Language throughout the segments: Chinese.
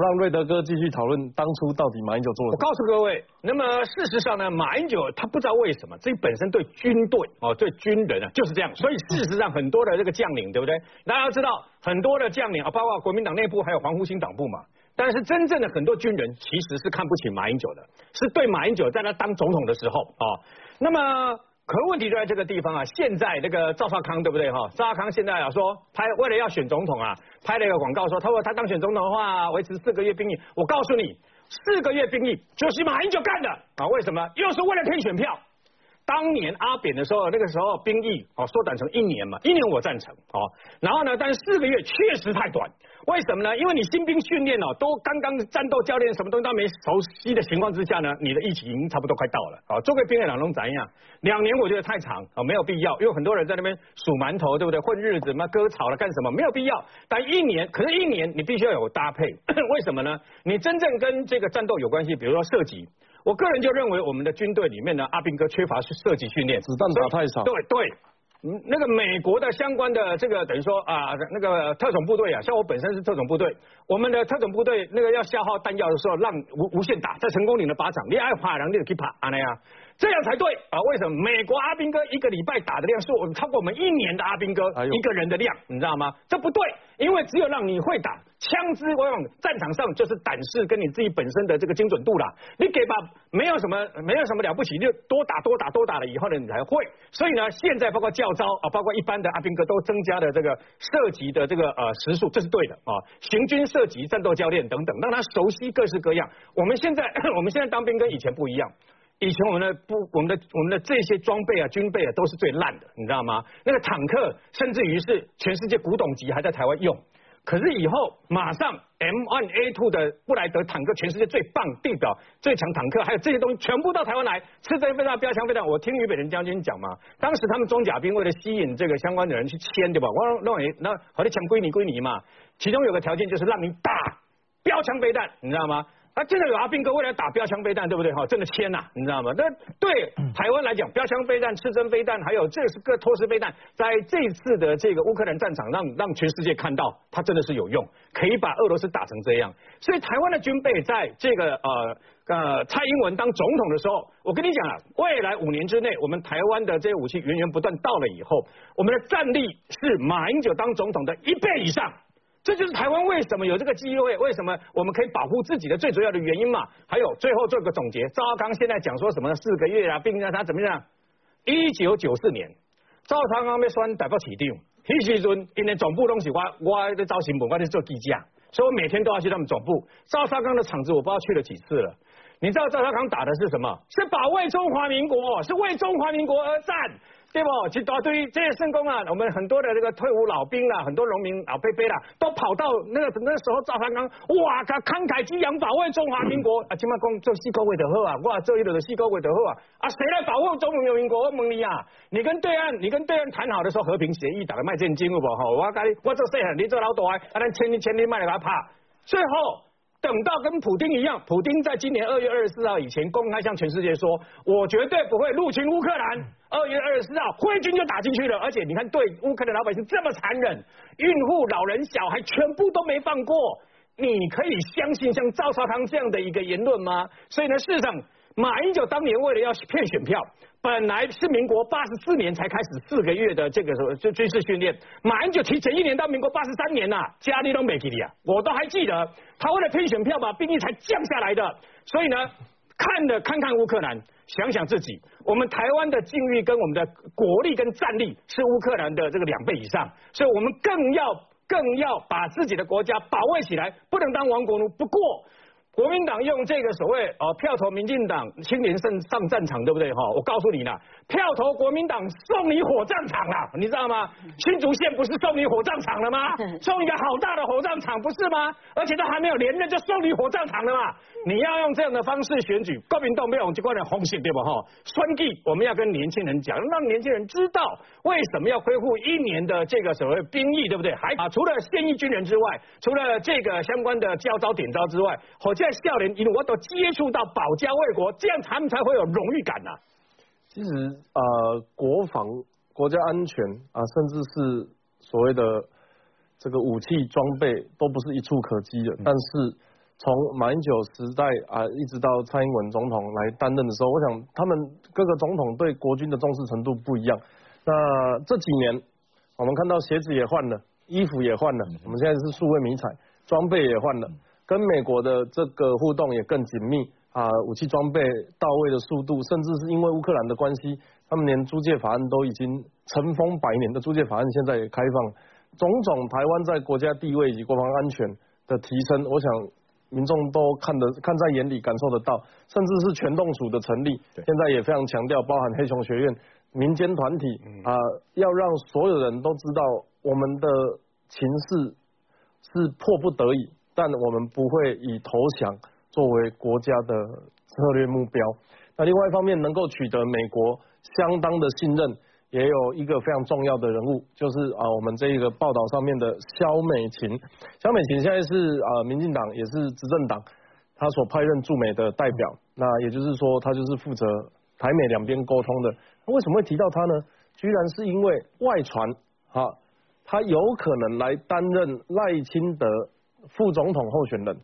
们让瑞德哥继续讨论当初到底马英九做了。我告诉各位，那么事实上呢，马英九他不知道为什么，这本身对军队哦，对军人啊就是这样。所以事实上很多的这个将领，对不对？大家要知道，很多的将领啊，包括国民党内部还有黄复兴党部嘛。但是真正的很多军人其实是看不起马英九的，是对马英九在他当总统的时候啊。那么。可问题就在这个地方啊！现在那个赵少康对不对哈？赵少康现在啊说拍为了要选总统啊，拍了一个广告说，他说他当选总统的话，维持四个月兵役。我告诉你，四个月兵役就是马英九干的啊！为什么？又是为了骗选票。当年阿扁的时候，那个时候兵役哦缩短成一年嘛，一年我赞成哦。然后呢，但是四个月确实太短，为什么呢？因为你新兵训练哦，都刚刚战斗教练什么东西都没熟悉的情况之下呢，你的疫情差不多快到了啊。做个兵役两龙怎样？两年我觉得太长啊，没有必要，因为很多人在那边数馒头，对不对？混日子嘛，割草了干什么？没有必要。但一年，可是一年你必须要有搭配，为什么呢？你真正跟这个战斗有关系，比如说射击。我个人就认为，我们的军队里面呢，阿兵哥缺乏射击训练，子弹打太少。对对，嗯，那个美国的相关的这个等于说啊，那个特种部队啊，像我本身是特种部队，我们的特种部队那个要消耗弹药的时候，让无无限打，在成功岭的靶场，你爱爬，然后你就可以爬，啊那样。这样才对啊！为什么美国阿兵哥一个礼拜打的量是超过我们一年的阿兵哥一个人的量？你知道吗？这不对，因为只有让你会打枪支，往往战场上就是胆识跟你自己本身的这个精准度啦。你给吧，没有什么没有什么了不起，就多打多打多打了以后呢，你才会。所以呢，现在包括教招啊，包括一般的阿兵哥都增加了这个射击的这个呃时数，这是对的啊。行军射击、战斗教练等等，让他熟悉各式各样。我们现在 我们现在当兵跟以前不一样。以前我们的不，我们的我们的这些装备啊、军备啊都是最烂的，你知道吗？那个坦克甚至于是全世界古董级还在台湾用，可是以后马上 M1A2 的布莱德坦克，全世界最棒、地表最强坦克，还有这些东西全部到台湾来，吃这飞弹、标枪飞弹。我听俞北辰将军讲嘛，当时他们装甲兵为了吸引这个相关的人去签，对吧？我认为那好像抢归你归你嘛，其中有个条件就是让你打标枪飞弹，你知道吗？啊，真的有阿兵哥为了打标枪飞弹，对不对？哈，真的签呐，你知道吗？那对台湾来讲，标枪飞弹、刺针飞弹，还有这是个托斯飞弹，在这次的这个乌克兰战场，让让全世界看到它真的是有用，可以把俄罗斯打成这样。所以台湾的军备在这个呃呃蔡英文当总统的时候，我跟你讲啊，未来五年之内，我们台湾的这些武器源源不断到了以后，我们的战力是马英九当总统的一倍以上。这就是台湾为什么有这个机会，为什么我们可以保护自己的最主要的原因嘛？还有最后做个总结，赵康现在讲说什么四个月啊，并让他怎么样？一九九四年，赵少康被选代表市长，那时阵因为总部东西我我在招新闻，我在做记者，所以我每天都要去他们总部。赵少康的场子我不知道去了几次了。你知道赵少康打的是什么？是保卫中华民国，是为中华民国而战。对不？其实对于这些圣公啊，我们很多的这个退伍老兵啦，很多农民老伯伯啦，都跑到那个那时候赵三刚，哇，他慷慨激昂保卫中华民国啊，起码讲做四个月就好啊，哇，做一路的四个月就好啊，啊，谁来保护中华民国？我问你啊，你跟对岸，你跟对岸谈好的时候和平协议，打个卖现金有不？哈，我跟你，我做细汉，你做老大，啊，咱千里千里卖来给他怕，最后。等到跟普京一样，普京在今年二月二十四号以前公开向全世界说，我绝对不会入侵乌克兰。二月二十四号，挥军就打进去了，而且你看，对乌克兰老百姓这么残忍，孕妇、老人、小孩全部都没放过。你可以相信像赵少康这样的一个言论吗？所以呢，事实上。马英九当年为了要骗选票，本来是民国八十四年才开始四个月的这个就军事训练，马英九提前一年到民国八十三年呐，家里都没给你啊，我都还记得，他为了骗选票把兵力才降下来的，所以呢，看了看看乌克兰，想想自己，我们台湾的境遇跟我们的国力跟战力是乌克兰的这个两倍以上，所以我们更要更要把自己的国家保卫起来，不能当亡国奴。不过。国民党用这个所谓哦票投民进党，青年上上战场，对不对哈？我告诉你了，票投国民党送你火葬场了，你知道吗？新竹县不是送你火葬场了吗？送一个好大的火葬场不是吗？而且都还没有连任就送你火葬场了嘛？你要用这样的方式选举，国民党没有就关点红线对吧哈？双计我们要跟年轻人讲，让年轻人知道为什么要恢复一年的这个所谓兵役，对不对？还啊，除了现役军人之外，除了这个相关的教招点招之外，好在校园一路我都接触到保家卫国，这样他们才会有荣誉感呐。其实呃，国防、国家安全啊，甚至是所谓的这个武器装备，都不是一触可及的，但是。从马英九时代啊，一直到蔡英文总统来担任的时候，我想他们各个总统对国军的重视程度不一样。那这几年，我们看到鞋子也换了，衣服也换了，我们现在是数位迷彩，装备也换了，跟美国的这个互动也更紧密啊，武器装备到位的速度，甚至是因为乌克兰的关系，他们连租借法案都已经尘封百年的租借法案现在也开放，种种台湾在国家地位以及国防安全的提升，我想。民众都看得 看在眼里，感受得到，甚至是全动署的成立，现在也非常强调，包含黑熊学院、民间团体啊，要让所有人都知道，我们的情势是迫不得已，但我们不会以投降作为国家的策略目标。那另外一方面，能够取得美国相当的信任。也有一个非常重要的人物，就是啊，我们这一个报道上面的肖美琴。肖美琴现在是啊，民进党也是执政党，他所派任驻美的代表。那也就是说，他就是负责台美两边沟通的。为什么会提到他呢？居然是因为外传，哈，他有可能来担任赖清德副总统候选人，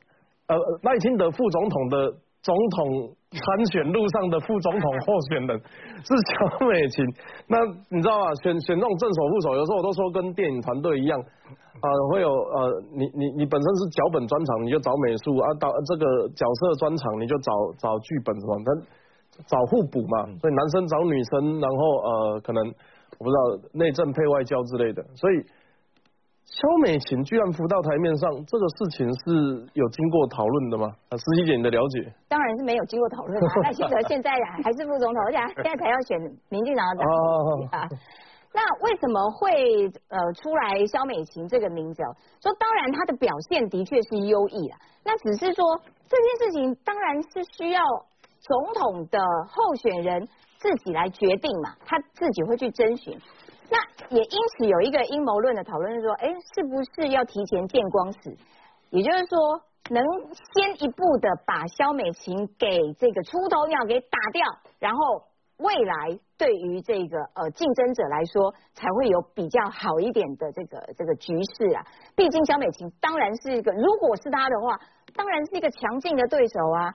呃，赖清德副总统的。总统参选路上的副总统候选人是乔美琴，那你知道吗？选选这种正手副手，有时候我都说跟电影团队一样，啊，会有呃，你你你本身是脚本专场，你就找美术啊，导这个角色专场，你就找找剧本什么，他找互补嘛。所以男生找女生，然后呃，可能我不知道内政配外交之类的，所以。肖美琴居然浮到台面上，这个事情是有经过讨论的吗？啊，实习姐你的了解？当然是没有经过讨论啊。赖清德现在还是副总统，而且现在才要选民进党的党 主席啊。那为什么会呃出来肖美琴这个名字？说当然她的表现的确是优异了，那只是说这件事情当然是需要总统的候选人自己来决定嘛，他自己会去征询。那也因此有一个阴谋论的讨论是说，哎，是不是要提前见光死？也就是说，能先一步的把肖美琴给这个出头鸟给打掉，然后未来对于这个呃竞争者来说，才会有比较好一点的这个这个局势啊。毕竟肖美琴当然是一个，如果是他的话，当然是一个强劲的对手啊。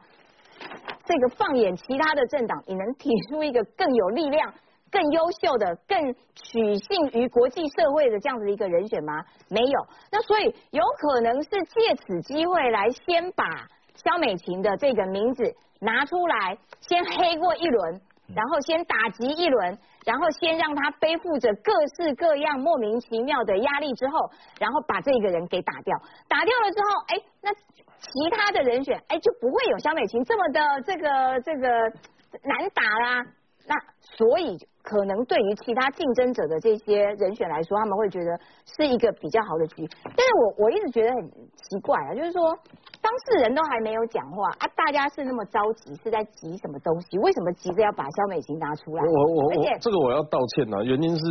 这个放眼其他的政党，你能提出一个更有力量？更优秀的、更取信于国际社会的这样子一个人选吗？没有。那所以有可能是借此机会来先把肖美琴的这个名字拿出来，先黑过一轮，然后先打击一轮，然后先让他背负着各式各样莫名其妙的压力之后，然后把这个人给打掉。打掉了之后，哎，那其他的人选，哎，就不会有肖美琴这么的这个这个难打啦。那所以。可能对于其他竞争者的这些人选来说，他们会觉得是一个比较好的局。但是我我一直觉得很奇怪啊，就是说当事人都还没有讲话啊，大家是那么着急，是在急什么东西？为什么急着要把肖美琴拿出来？我我我，这个我要道歉啊，原因是。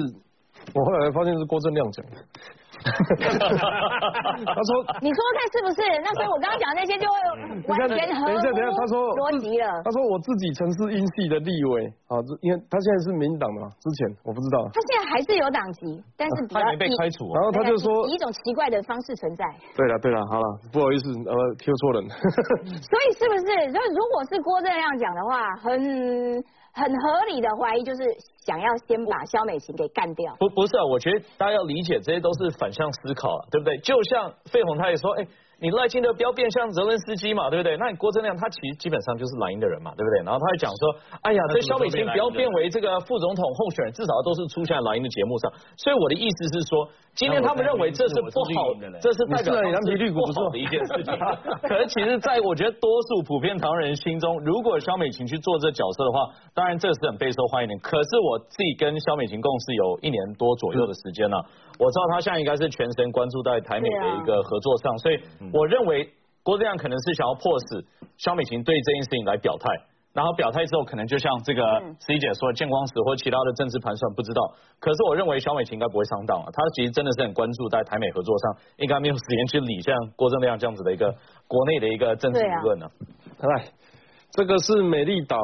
我后来发现是郭正亮讲的，他说，你说看是不是？那所以我刚刚讲那些就会完全合逻辑了。他说我自己曾是英系的立委啊，因为他现在是民党的嘛，之前我不知道。他现在还是有党籍，但是他没被开除。然后他就说以一种奇怪的方式存在。对了对了，好了，不好意思，呃听错人。所以是不是？所以如果是郭正亮讲的话，很。很合理的怀疑就是想要先把肖美琴给干掉。不不是啊，我觉得大家要理解这些都是反向思考，对不对？就像费宏他也说，哎。你赖清德不要变相责任司机嘛，对不对？那你郭正亮他其实基本上就是蓝营的人嘛，对不对？然后他还讲说，哎呀，这肖美琴不要变为这个副总统候选人，至少都是出现在蓝营的节目上。所以我的意思是说，今天他们认为这是不好，这是代表蓝皮绿不好的一件事情。可是其实，在我觉得多数普遍台湾人心中，如果肖美琴去做这角色的话，当然这是很备受欢迎的。可是我自己跟肖美琴共事有一年多左右的时间了，我知道他现在应该是全神关注在台美的一个合作上，所以。我认为郭正亮可能是想要迫使肖美琴对这件事情来表态，然后表态之后，可能就像这个 C 姐说，见光死或其他的政治盘算不知道。可是我认为肖美琴应该不会上当啊，她其实真的是很关注在台美合作上，应该没有时间去理像郭正亮这样子的一个 国内的一个政治舆论呢。来，这个是美丽岛，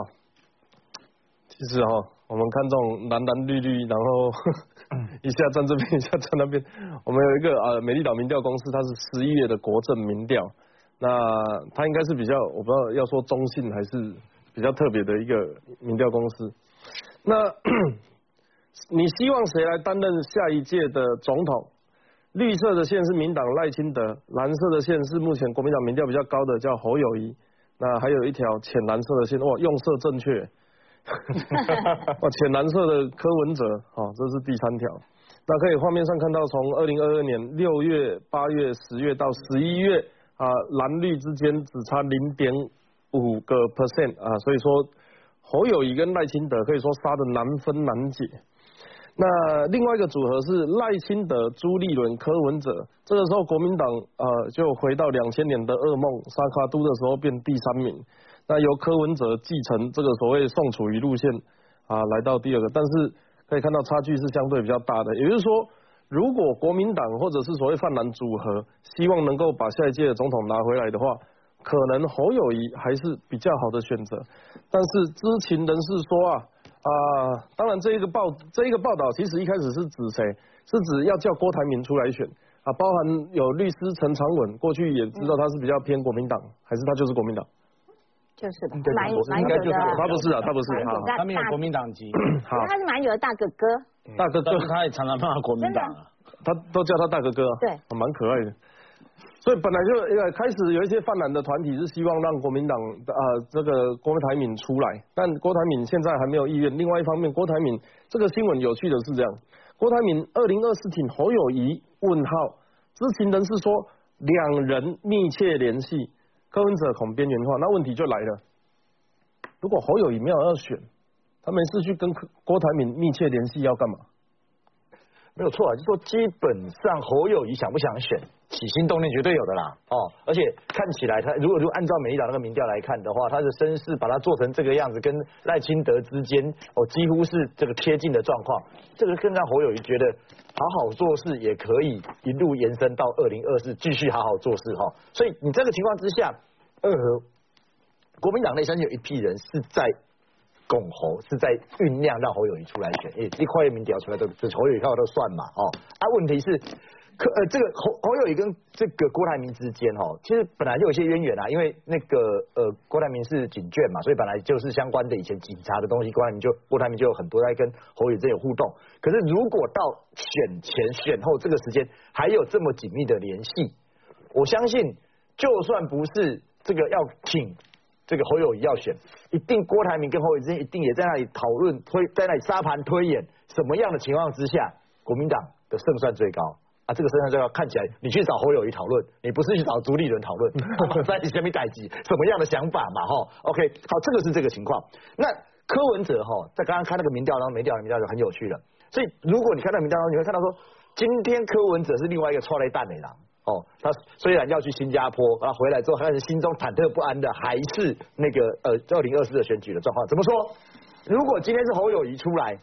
其实哈，我们看这种蓝蓝绿绿，然后。一下站这边，一下站那边。我们有一个呃美丽岛民调公司，它是十一月的国政民调。那它应该是比较，我不知道要说中性还是比较特别的一个民调公司。那你希望谁来担任下一届的总统？绿色的线是民党赖清德，蓝色的线是目前国民党民调比较高的叫侯友谊。那还有一条浅蓝色的线，哇，用色正确。哇，浅蓝色的柯文哲，哦，这是第三条。那可以画面上看到，从二零二二年六月、八月、十月到十一月。啊，蓝绿之间只差零点五个 percent 啊，所以说侯友谊跟赖清德可以说杀的难分难解。那另外一个组合是赖清德、朱立伦、柯文哲，这个时候国民党呃就回到两千年的噩梦，沙卡都的时候变第三名。那由柯文哲继承这个所谓宋楚瑜路线啊，来到第二个，但是可以看到差距是相对比较大的，也就是说。如果国民党或者是所谓泛蓝组合希望能够把下一届的总统拿回来的话，可能侯友谊还是比较好的选择。但是知情人士说啊啊，当然这一个报这一个报道其实一开始是指谁？是指要叫郭台铭出来选啊，包含有律师陈长文，过去也知道他是比较偏国民党，还是他就是国民党？就是的，蛮蛮有的。他不是啊，他不是，他没有国民党籍。好，他是蛮有的大哥哥。大哥哥，他也常常骂国民党啊，他都叫他大哥哥，对，蛮可爱的。所以本来就呃开始有一些泛蓝的团体是希望让国民党啊这个郭台铭出来，但郭台铭现在还没有意愿。另外一方面，郭台铭这个新闻有趣的是这样，郭台铭二零二四挺侯友谊？问号，知情人士说两人密切联系，柯文哲恐边缘化。那问题就来了，如果侯友谊没有要选？他没事去跟郭台铭密切联系要干嘛？没有错啊，就说基本上侯友谊想不想选，起心动念绝对有的啦。哦，而且看起来他如果就按照美丽岛那个民调来看的话，他的身世把他做成这个样子，跟赖清德之间哦几乎是这个贴近的状况，这个更让侯友谊觉得好好做事也可以一路延伸到二零二四继续好好做事哈。所以你这个情况之下，呃，国民党内相信有一批人是在。拱侯是在酝酿让侯友谊出来选，诶，一块民调出来都这侯友谊票都算嘛，哦，啊，问题是，可呃，这个侯侯友谊跟这个郭台铭之间，哦，其实本来就有些渊源啊，因为那个呃郭台铭是警眷嘛，所以本来就是相关的以前警察的东西，郭台铭就郭台铭就有很多在跟侯友谊有互动。可是如果到选前选后这个时间还有这么紧密的联系，我相信就算不是这个要请。这个侯友谊要选，一定郭台铭跟侯友谊之间一定也在那里讨论推，在那里沙盘推演，什么样的情况之下，国民党的胜算最高啊？这个胜算最高，看起来你去找侯友谊讨论，你不是去找朱立伦讨论，在前面待机，什么样的想法嘛？哈，OK，好，这个是这个情况。那柯文哲哈，在刚刚看那个民调当中，民调民调就很有趣了。所以如果你看到民调当中，你会看到说，今天柯文哲是另外一个错雷蛋的狼。哦，他虽然要去新加坡，然后回来之后，还是心中忐忑不安的，还是那个呃二零二四的选举的状况。怎么说？如果今天是侯友谊出来，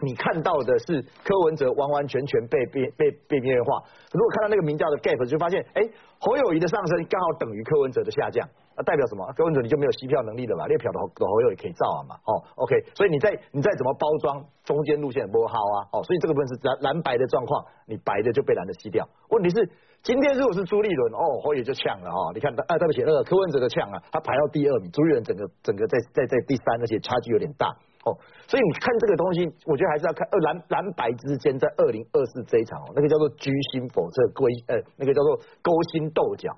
你看到的是柯文哲完完全全被边被被边缘化。如果看到那个民调的 gap，就发现，哎，侯友谊的上升刚好等于柯文哲的下降。那代表什么？柯文哲你就没有吸票能力了吧？列票的的侯友也可以造啊嘛。哦，OK，所以你再你再怎么包装中间路线不好啊。哦，所以这个部分是蓝蓝白的状况，你白的就被蓝的吸掉。问题是今天如果是朱立伦，哦，侯友就呛了哦。你看，啊，对不起，那个柯文哲的呛啊，他排到第二名，朱立伦整个整个在在在第三，而且差距有点大。哦，所以你看这个东西，我觉得还是要看二蓝蓝白之间在二零二四这一场哦，那个叫做居心叵测，归呃那个叫做勾心斗角。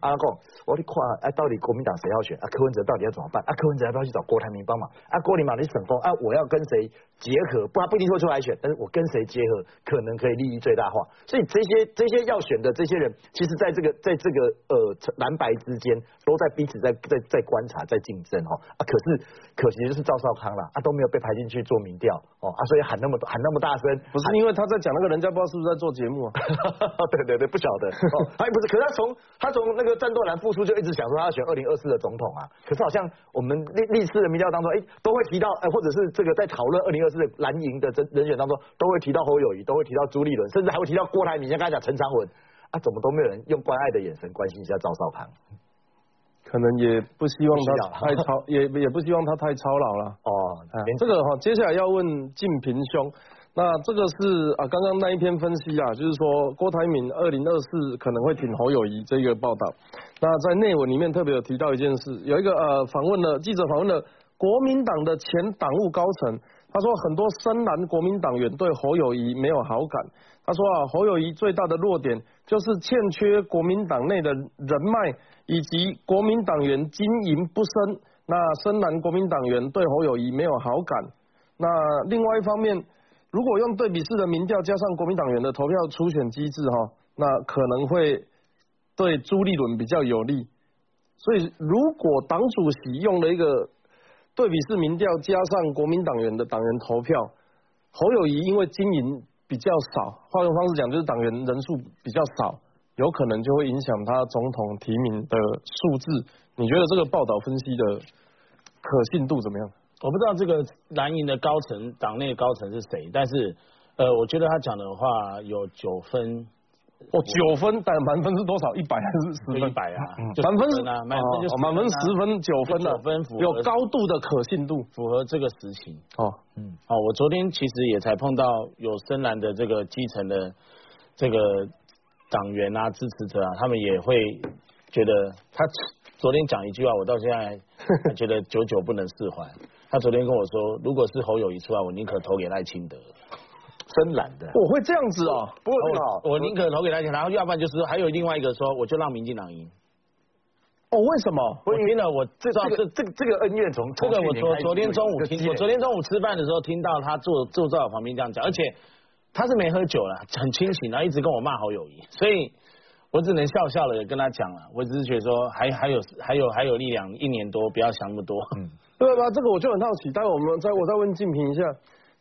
阿公，我你看，哎，到底国民党谁要选？啊，柯文哲到底要怎么办？啊，柯文哲要不要去找郭台铭帮忙？啊，郭台铭你省风，啊，我要跟谁结合？不然不一定会出来选，但是我跟谁结合，可能可以利益最大化。所以这些这些要选的这些人，其实在这个在这个呃蓝白之间，都在彼此在在在观察，在竞争哦。啊，可是可惜就是赵少康了，啊都没有被排进去做民调哦，啊，所以喊那么喊那么大声，不是因为他在讲那个人家不知道是不是在做节目啊？对对对，不晓得。哦，哎，不是，可是他从他从那个。战斗蓝复出就一直想说他要选二零二四的总统啊，可是好像我们历历次的民调当中，哎，都会提到，哎，或者是这个在讨论二零二四的蓝营的人人选当中，都会提到侯友谊，都会提到朱立伦，甚至还会提到郭台铭。像刚才讲陈长文啊，怎么都没有人用关爱的眼神关心一下赵少康？可能也不希望他太操，也也不希望他太操劳了。哦，这个哈，接下来要问晋平兄。那这个是啊，刚刚那一篇分析啊，就是说郭台铭二零二四可能会挺侯友谊这个报道。那在内文里面特别有提到一件事，有一个呃访问了记者访问了国民党的前党务高层，他说很多深蓝国民党员对侯友谊没有好感。他说啊，侯友谊最大的弱点就是欠缺国民党内的人脉，以及国民党员经营不深。那深蓝国民党员对侯友谊没有好感。那另外一方面。如果用对比式的民调加上国民党员的投票初选机制哈，那可能会对朱立伦比较有利。所以如果党主席用了一个对比式民调加上国民党员的党员投票，侯友谊因为经营比较少，换个方式讲就是党员人数比较少，有可能就会影响他总统提名的数字。你觉得这个报道分析的可信度怎么样？我不知道这个蓝营的高层党内高层是谁，但是呃，我觉得他讲的话有九分，哦，九分，但满分是多少？一百还是十分？一百啊，满分是啊，满分就满分十分，九分九分符有高度的可信度，符合这个实情。哦，嗯，哦，我昨天其实也才碰到有深蓝的这个基层的这个党员啊、支持者啊，他们也会觉得他昨天讲一句话，我到现在 还觉得久久不能释怀。他昨天跟我说，如果是侯友谊出来，我宁可投给赖清德，深蓝的。我会这样子哦，不会我我宁可投给他钱，然后要不然就是还有另外一个说，我就让民进党赢。哦，为什么？我听了，我这这这这这个恩怨从这个我昨昨天中午听，我昨天中午吃饭的时候听到他坐坐在我旁边这样讲，而且他是没喝酒了，很清醒，然后一直跟我骂好友谊，所以我只能笑笑的跟他讲了，我只是觉得说还还有还有还有力量，一年多不要想那么多。嗯。对吧？这个我就很好奇。待会我们再我再问静平一下，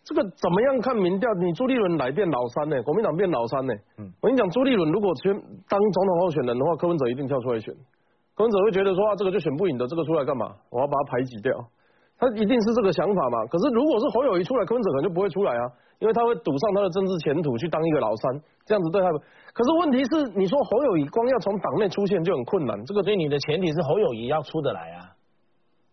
这个怎么样看民调？你朱立伦来变老三呢？国民党变老三呢？嗯，我跟你讲，朱立伦如果选当总统候选人的话，柯文哲一定跳出来选。柯文哲会觉得说啊，这个就选不赢的，这个出来干嘛？我要把他排挤掉。他一定是这个想法嘛。可是如果是侯友谊出来，柯文哲可能就不会出来啊，因为他会赌上他的政治前途去当一个老三，这样子对他。可是问题是，你说侯友谊光要从党内出现就很困难，这个对你的前提是侯友谊要出得来啊。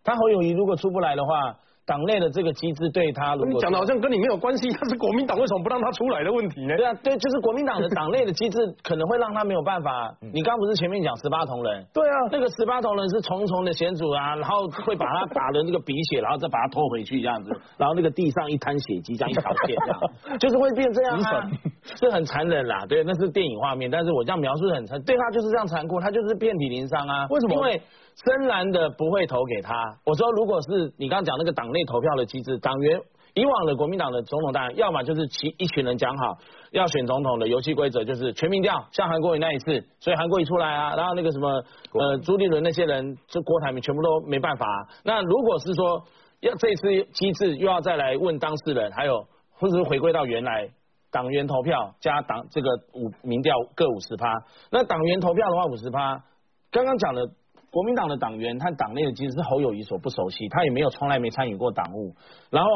他侯友谊如果出不来的话。党内的这个机制对他，你讲的好像跟你没有关系，他是国民党为什么不让他出来的问题呢？对啊，对，就是国民党的党内的机制可能会让他没有办法。你刚不是前面讲十八铜人？对啊，那个十八铜人是重重的险阻啊，然后会把他打的那个鼻血，然后再把他拖回去这样子，然后那个地上一滩血迹，这样一条线这样，就是会变这样啊，是很残忍啦。对，那是电影画面，但是我这样描述很残，对他就是这样残酷，他就是遍体鳞伤啊。为什么？因为。深蓝的不会投给他。我说，如果是你刚刚讲那个党内投票的机制，党员以往的国民党的总统，当然要么就是其一群人讲好要选总统的游戏规则，就是全民调，像韩国瑜那一次，所以韩国瑜出来啊，然后那个什么呃朱立伦那些人，这郭台铭全部都没办法。那如果是说要这次机制又要再来问当事人，还有或者是回归到原来党员投票加党这个五民调各五十趴，那党员投票的话五十趴，刚刚讲的。国民党的党员，他党内的机制是侯友谊所不熟悉，他也没有从来没参与过党务。然后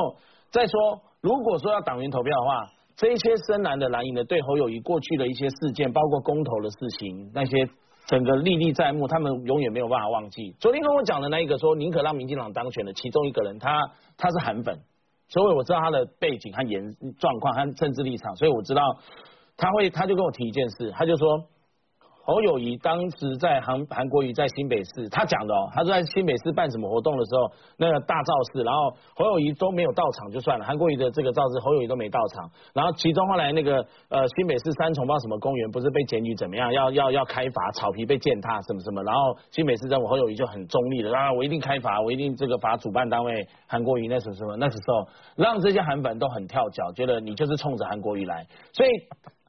再说，如果说要党员投票的话，这一些深蓝的蓝营的对侯友谊过去的一些事件，包括公投的事情，那些整个历历在目，他们永远没有办法忘记。昨天跟我讲的那一个说宁可让民进党当选的其中一个人，他他是韩粉，所以我知道他的背景和言状况和政治立场，所以我知道他会，他就跟我提一件事，他就说。侯友谊当时在韩韩国瑜在新北市，他讲的哦，他说在新北市办什么活动的时候，那个大造势，然后侯友谊都没有到场就算了，韩国瑜的这个造势，侯友谊都没到场。然后其中后来那个呃新北市三重报什么公园不是被检举怎么样，要要要开罚，草皮被践踏什么什么，然后新北市政府侯友谊就很中立的啊，我一定开罚，我一定这个罚主办单位韩国瑜那什么什么，那时候让这些韩粉都很跳脚，觉得你就是冲着韩国瑜来，所以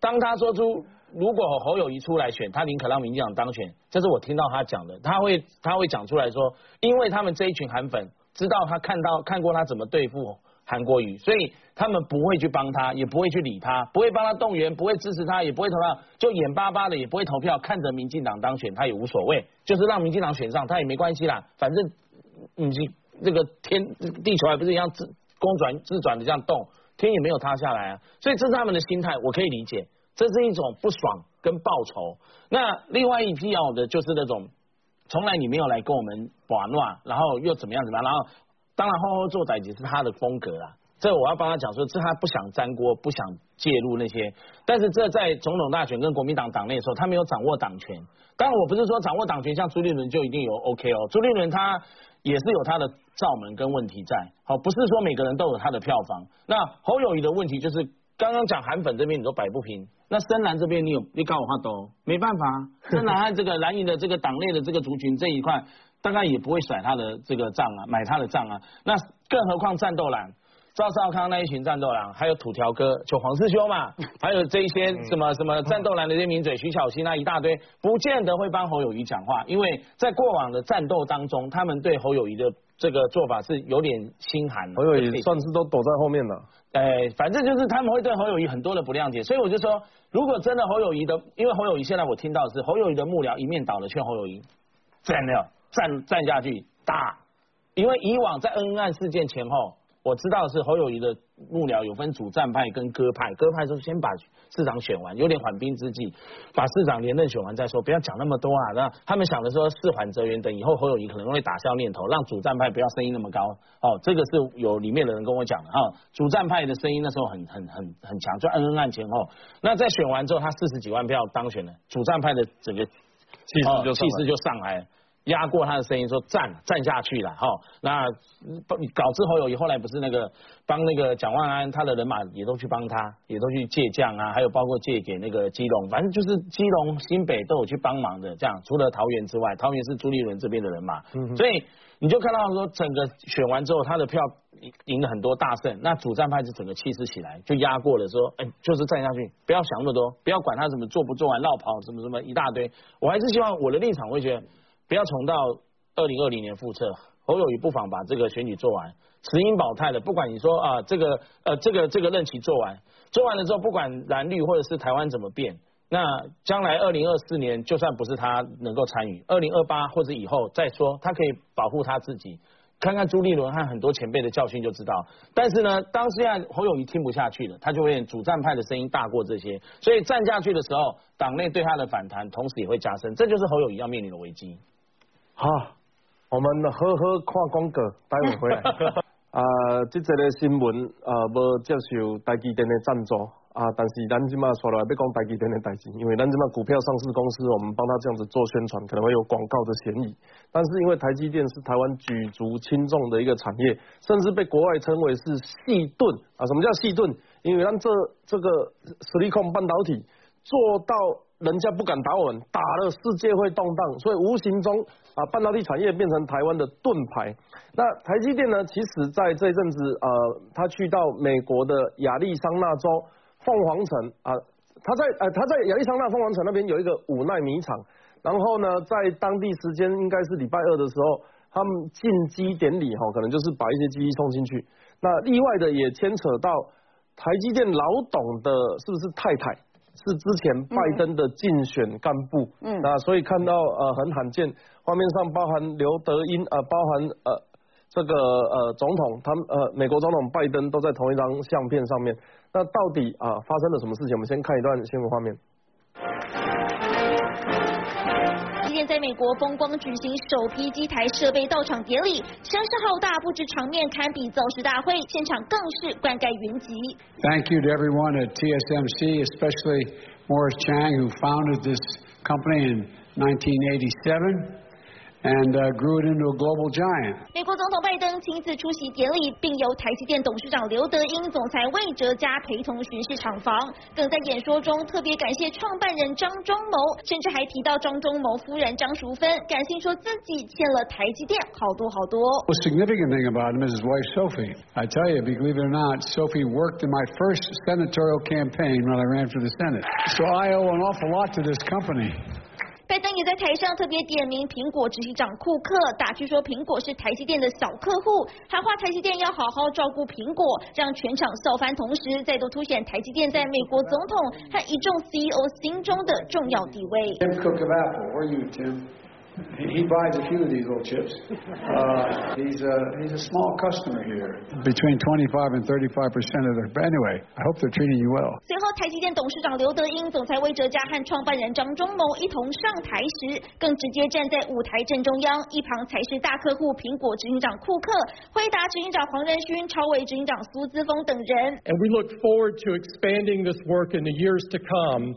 当他说出。如果侯友谊出来选，他宁可让民进党当选，这是我听到他讲的。他会他会讲出来说，因为他们这一群韩粉知道他看到看过他怎么对付韩国瑜，所以他们不会去帮他，也不会去理他，不会帮他动员，不会支持他，也不会投票，就眼巴巴的也不会投票，看着民进党当选，他也无所谓，就是让民进党选上，他也没关系啦。反正你这个天地球还不是一样自公转自转的这样动，天也没有塌下来啊。所以这是他们的心态，我可以理解。这是一种不爽跟报仇，那另外一批要的就是那种从来你没有来跟我们玩闹，然后又怎么样怎么样，然后当然后后做歹计是他的风格啦，这我要帮他讲说，这他不想沾锅，不想介入那些。但是这在总统大选跟国民党党内的时候，他没有掌握党权。当然我不是说掌握党权像朱立伦就一定有 OK 哦，朱立伦他也是有他的罩门跟问题在。好，不是说每个人都有他的票房。那侯友谊的问题就是刚刚讲韩粉这边你都摆不平，那深蓝这边你有你搞我话都没办法，深蓝和这个蓝营的这个党内的这个族群这一块，大概也不会甩他的这个账啊，买他的账啊。那更何况战斗蓝。赵少康那一群战斗狼，还有土条哥，就黄世修嘛，还有这一些什么什么战斗蓝的这些名嘴，徐小溪那一大堆，不见得会帮侯友谊讲话，因为在过往的战斗当中，他们对侯友谊的这个做法是有点心寒。侯友谊算是都躲在后面了。哎，反正就是他们会对侯友谊很多的不谅解，所以我就说，如果真的侯友谊的，因为侯友谊现在我听到是侯友谊的幕僚一面倒的劝侯友谊站那，站站下去打，因为以往在恩案事件前后。我知道是侯友谊的幕僚有分主战派跟鸽派，鸽派是先把市长选完，有点缓兵之计，把市长连任选完再说，不要讲那么多啊。那他们想的说事缓则圆，等以后侯友谊可能会打消念头，让主战派不要声音那么高。哦，这个是有里面的人跟我讲的哈，主战派的声音那时候很很很很强，就恩恩案前后。那在选完之后，他四十几万票当选了，主战派的整个气势就气势就上来。压过他的声音说站站下去了哈，那搞之后友谊后来不是那个帮那个蒋万安他的人马也都去帮他，也都去借将啊，还有包括借给那个基隆，反正就是基隆新北都有去帮忙的，这样除了桃园之外，桃园是朱立伦这边的人马，所以你就看到说整个选完之后他的票赢了很多大胜，那主战派是整个气势起来就压过了，说哎就是站下去，不要想那么多，不要管他怎么做不做完绕跑什么什么一大堆，我还是希望我的立场会觉得。不要重到二零二零年复测，侯友谊不妨把这个选举做完，石英保泰的。不管你说啊，这个呃，这个这个任期做完，做完了之后，不管蓝绿或者是台湾怎么变，那将来二零二四年就算不是他能够参与，二零二八或者以后再说，他可以保护他自己。看看朱立伦和很多前辈的教训就知道。但是呢，当现在侯友谊听不下去了，他就会主战派的声音大过这些，所以站下去的时候，党内对他的反弹同时也会加深，这就是侯友谊要面临的危机。好，我们好好看广告，待会回来。啊，这则的新闻啊，无接受台积电的赞助啊，但是咱今嘛说来要讲台积电的代志，因为咱今嘛股票上市公司，我们帮他这样子做宣传，可能会有广告的嫌疑。但是因为台积电是台湾举足轻重的一个产业，甚至被国外称为是细盾啊。什么叫细盾？因为咱这这个实力控半导体做到。人家不敢打我们，打了世界会动荡，所以无形中啊，半导体产业变成台湾的盾牌。那台积电呢？其实在这一阵子，呃，他去到美国的亚利桑那州凤凰城啊，他在呃他在亚利桑那凤凰城那边有一个五纳米厂，然后呢，在当地时间应该是礼拜二的时候，他们进机典礼哈，可能就是把一些机器送进去。那意外的也牵扯到台积电老董的是不是太太？是之前拜登的竞选干部，嗯，那所以看到呃很罕见，画面上包含刘德英呃，包含呃这个呃总统，他们呃美国总统拜登都在同一张相片上面。那到底啊发生了什么事情？我们先看一段新闻画面。国风光举行首批机台设备到场典礼，声势浩大，不止场面堪比造势大会，现场更是灌溉云集。Thank you to everyone at TSMC, especially Morris Chang, who founded this company in 1987. and grew it into a global giant. 美国总统拜登亲自出席典礼，并由台积电董事长刘德英、总裁魏哲嘉陪同巡视厂房，更在演说中特别感谢创办人张忠谋，甚至还提到张忠谋夫人张淑芬，感谢说自己欠了台积电好多好多。The significant thing about him is his wife Sophie. I tell you, believe it or not, Sophie worked in my first senatorial campaign when I ran for the Senate. So I owe an awful lot to this company. 拜登也在台上特别点名苹果执行长库克，打趣说苹果是台积电的小客户，喊话台积电要好好照顾苹果，让全场笑翻。同时，再度凸显台积电在美国总统和一众 CEO 心中的重要地位。Tim Cook of Apple, where are you, Tim? He buys a few of these little chips. Uh, he's a he's a small customer here. Between 25 and 35 percent of their. But anyway, I hope they're treating you well. 随后，台积电董事长刘德英、总裁魏哲嘉和创办人张忠谋一同上台时，更直接站在舞台正中央，一旁才是大客户苹果执行长库克、辉达执行长黄仁勋、超微执行长苏姿丰等人。And we look forward to expanding this work in the years to come.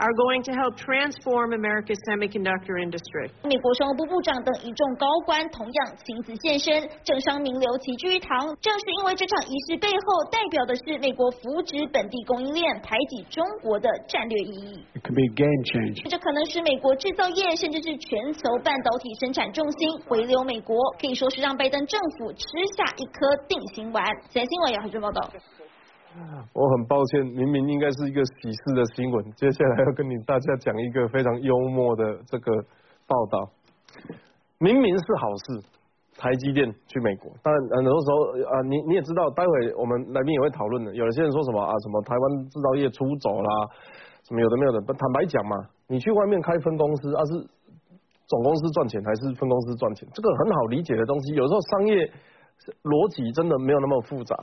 are going to help transform America's semiconductor industry. 美国商务部部长等一众高官同样亲自现身，政商名流齐聚一堂。正是因为这场仪式背后代表的是美国扶植本地供应链、排挤中国的战略意义。It could be game changer. 这可能使美国制造业甚至是全球半导体生产重心回流美国，可以说是让拜登政府吃下一颗定心丸。三新闻有海军报道。我很抱歉，明明应该是一个喜事的新闻，接下来要跟你大家讲一个非常幽默的这个报道。明明是好事，台积电去美国，当然很多时候啊，你你也知道，待会我们来宾也会讨论的。有些人说什么啊，什么台湾制造业出走啦，什么有的没有的。坦白讲嘛，你去外面开分公司，啊是总公司赚钱还是分公司赚钱，这个很好理解的东西。有时候商业。逻辑真的没有那么复杂。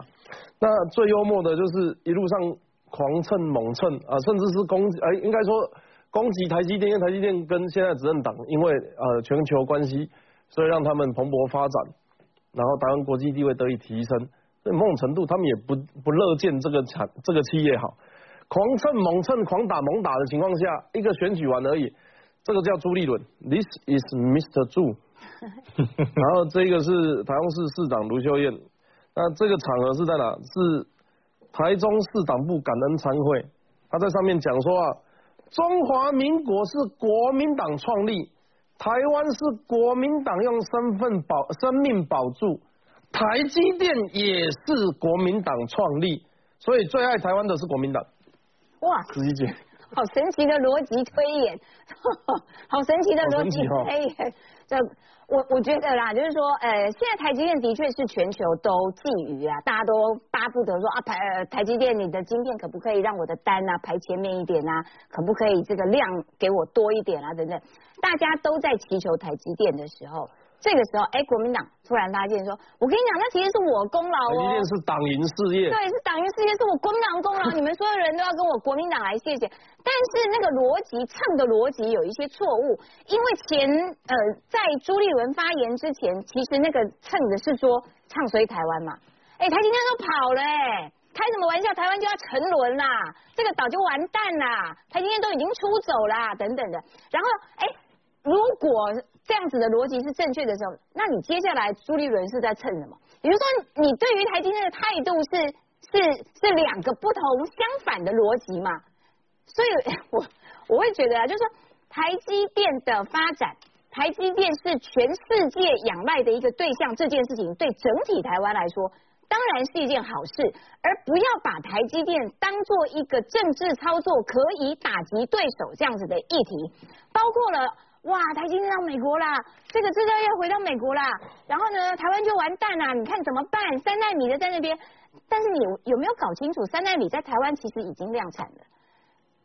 那最幽默的就是一路上狂蹭猛蹭啊，甚至是攻击，哎，应该说攻击台积电，因为台积电跟现在执政党因为呃全球关系，所以让他们蓬勃发展，然后台湾国际地位得以提升。某种程度，他们也不不乐见这个产这个企业好，狂蹭猛蹭、狂打猛打的情况下，一个选举完而已，这个叫朱立伦，This is Mr. Zhu。然后这个是台中市市长卢秀燕，那这个场合是在哪？是台中市党部感恩参会，他在上面讲说啊，中华民国是国民党创立，台湾是国民党用身份保生命保住，台积电也是国民党创立，所以最爱台湾的是国民党。哇，司机姐，好神奇的逻辑推演，好神奇的逻辑推演，这。我我觉得啦，就是说，呃，现在台积电的确是全球都觊觎啊，大家都巴不得说啊，台台积电你的晶片可不可以让我的单啊排前面一点啊，可不可以这个量给我多一点啊等等，大家都在祈求台积电的时候。这个时候，哎，国民党突然发现说：“我跟你讲，那其实是我功劳哦。”一定是党营事业。对，是党营事业，是我国民党功劳。你们所有人都要跟我国民党来谢谢。但是那个逻辑蹭的逻辑有一些错误，因为前呃在朱立伦发言之前，其实那个蹭的是说唱衰台湾嘛。哎，台今天都跑了，哎，开什么玩笑？台湾就要沉沦啦，这个岛就完蛋啦，台今天都已经出走啦，等等的。然后，哎，如果。这样子的逻辑是正确的时候，那你接下来朱立伦是在蹭什么？比如说，你对于台积电的态度是是是两个不同相反的逻辑嘛？所以，我我会觉得啊，就是说台积电的发展，台积电是全世界仰赖的一个对象，这件事情对整体台湾来说，当然是一件好事，而不要把台积电当做一个政治操作可以打击对手这样子的议题，包括了。哇，台积电到美国啦，这个制造业回到美国啦，然后呢，台湾就完蛋啦，你看怎么办？三纳米的在那边，但是你有没有搞清楚，三纳米在台湾其实已经量产了，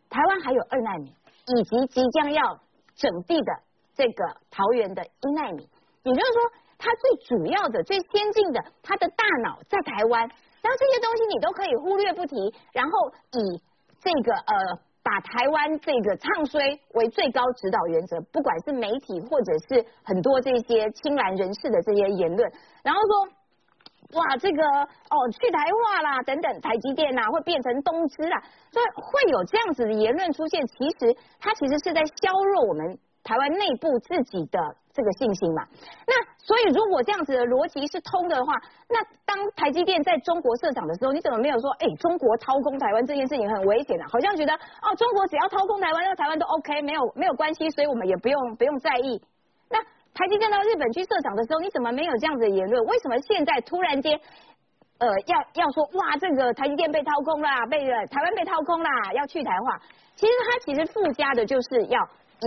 台湾还有二纳米，以及即将要整地的这个桃园的一纳米，也就是说，它最主要的、最先进的，它的大脑在台湾，然后这些东西你都可以忽略不提，然后以这个呃。把台湾这个唱衰为最高指导原则，不管是媒体或者是很多这些青蓝人士的这些言论，然后说哇这个哦去台化啦等等，台积电呐会变成东芝啦，所以会有这样子的言论出现，其实它其实是在削弱我们台湾内部自己的。这个信心嘛，那所以如果这样子的逻辑是通的话，那当台积电在中国设厂的时候，你怎么没有说，哎，中国掏空台湾这件事情很危险啊？好像觉得哦，中国只要掏空台湾，那台湾都 OK，没有没有关系，所以我们也不用不用在意。那台积电到日本去设厂的时候，你怎么没有这样子的言论？为什么现在突然间，呃要要说哇这个台积电被掏空啦，被台湾被掏空啦，要去台化。其实它其实附加的就是要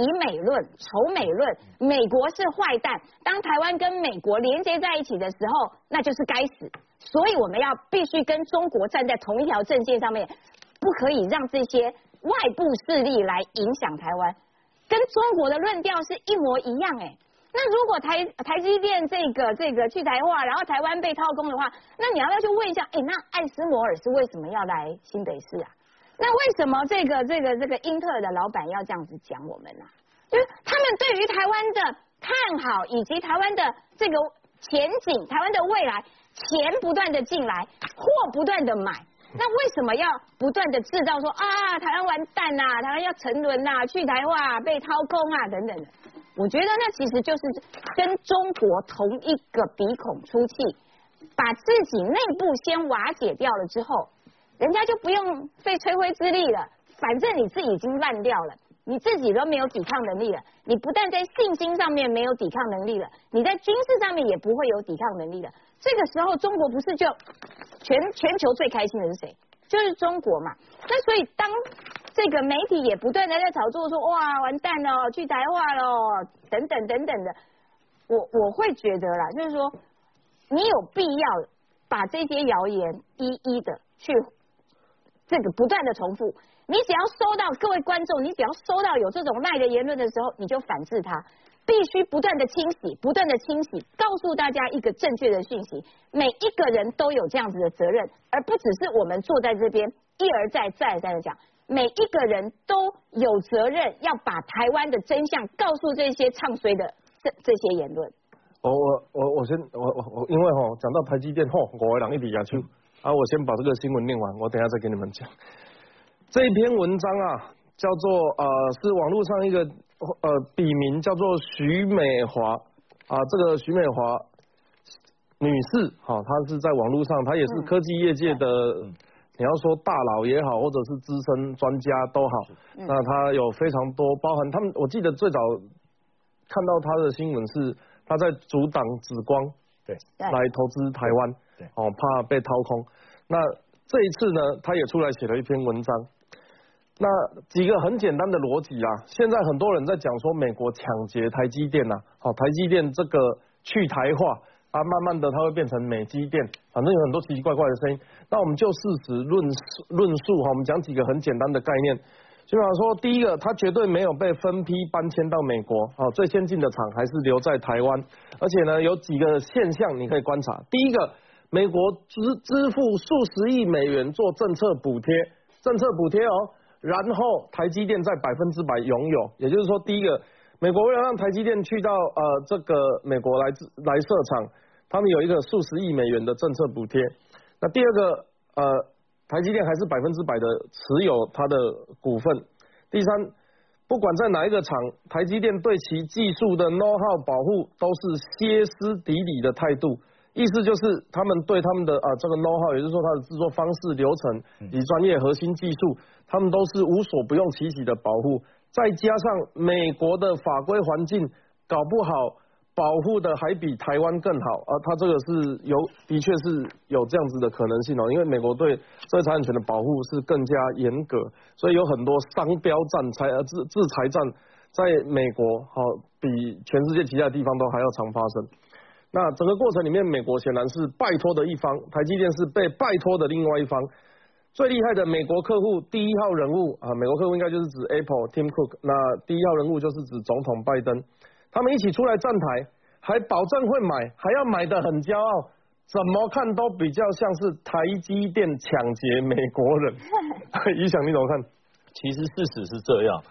以美论、仇美论，美国是坏蛋。当台湾跟美国连接在一起的时候，那就是该死。所以我们要必须跟中国站在同一条阵线上面，不可以让这些外部势力来影响台湾。跟中国的论调是一模一样哎。那如果台台积电这个这个去台化，然后台湾被掏空的话，那你要不要去问一下？哎，那艾斯摩尔是为什么要来新北市啊？那为什么这个这个这个英特尔的老板要这样子讲我们呢？就是他们对于台湾的看好，以及台湾的这个前景、台湾的未来，钱不断的进来，货不断的买，那为什么要不断的制造说啊，台湾完蛋呐，台湾要沉沦呐，去台化被掏空啊等等的？我觉得那其实就是跟中国同一个鼻孔出气，把自己内部先瓦解掉了之后。人家就不用费吹灰之力了，反正你自己已经烂掉了，你自己都没有抵抗能力了。你不但在信心上面没有抵抗能力了，你在军事上面也不会有抵抗能力了。这个时候，中国不是就全全球最开心的是谁？就是中国嘛。那所以当这个媒体也不断的在炒作说哇完蛋了，去台化了，等等等等的，我我会觉得啦，就是说你有必要把这些谣言一一的去。这个不断的重复，你只要收到各位观众，你只要收到有这种赖的言论的时候，你就反制它，必须不断的清洗，不断的清洗，告诉大家一个正确的讯息。每一个人都有这样子的责任，而不只是我们坐在这边一而再再而三的讲，每一个人都有责任要把台湾的真相告诉这些唱衰的这这些言论。我我我我先我我我因为哈讲到台积电吼，我个人一比下去。啊，我先把这个新闻念完，我等下再给你们讲。这一篇文章啊，叫做呃，是网络上一个呃笔名叫做徐美华啊，这个徐美华女士，哈，她是在网络上，她也是科技业界的，你要说大佬也好，或者是资深专家都好，那她有非常多，包含他们，我记得最早看到她的新闻是她在阻挡紫光对来投资台湾。哦，怕被掏空。那这一次呢，他也出来写了一篇文章。那几个很简单的逻辑啊，现在很多人在讲说美国抢劫台积电呐，好，台积电这个去台化啊，慢慢的它会变成美积电，反正有很多奇奇怪怪的声音。那我们就事实论论述哈，我们讲几个很简单的概念。基本上说，第一个，它绝对没有被分批搬迁到美国，好，最先进的厂还是留在台湾。而且呢，有几个现象你可以观察，第一个。美国支支付数十亿美元做政策补贴，政策补贴哦，然后台积电在百分之百拥有，也就是说，第一个，美国为了让台积电去到呃这个美国来来设厂，他们有一个数十亿美元的政策补贴。那第二个，呃，台积电还是百分之百的持有它的股份。第三，不管在哪一个厂，台积电对其技术的 know how 保护都是歇斯底里的态度。意思就是，他们对他们的啊这个 know how，也就是说它的制作方式、流程以及专业核心技术，他们都是无所不用其极的保护。再加上美国的法规环境，搞不好保护的还比台湾更好啊。它这个是有，的确是有这样子的可能性哦。因为美国对知识产权的保护是更加严格，所以有很多商标战、裁呃制制裁战，在美国好比全世界其他地方都还要常发生。那整个过程里面，美国显然是拜托的一方，台积电是被拜托的另外一方。最厉害的美国客户第一号人物啊，美国客户应该就是指 Apple Tim Cook。那第一号人物就是指总统拜登，他们一起出来站台，还保证会买，还要买的很骄傲，怎么看都比较像是台积电抢劫美国人。你想你怎么看？其实事实是这样，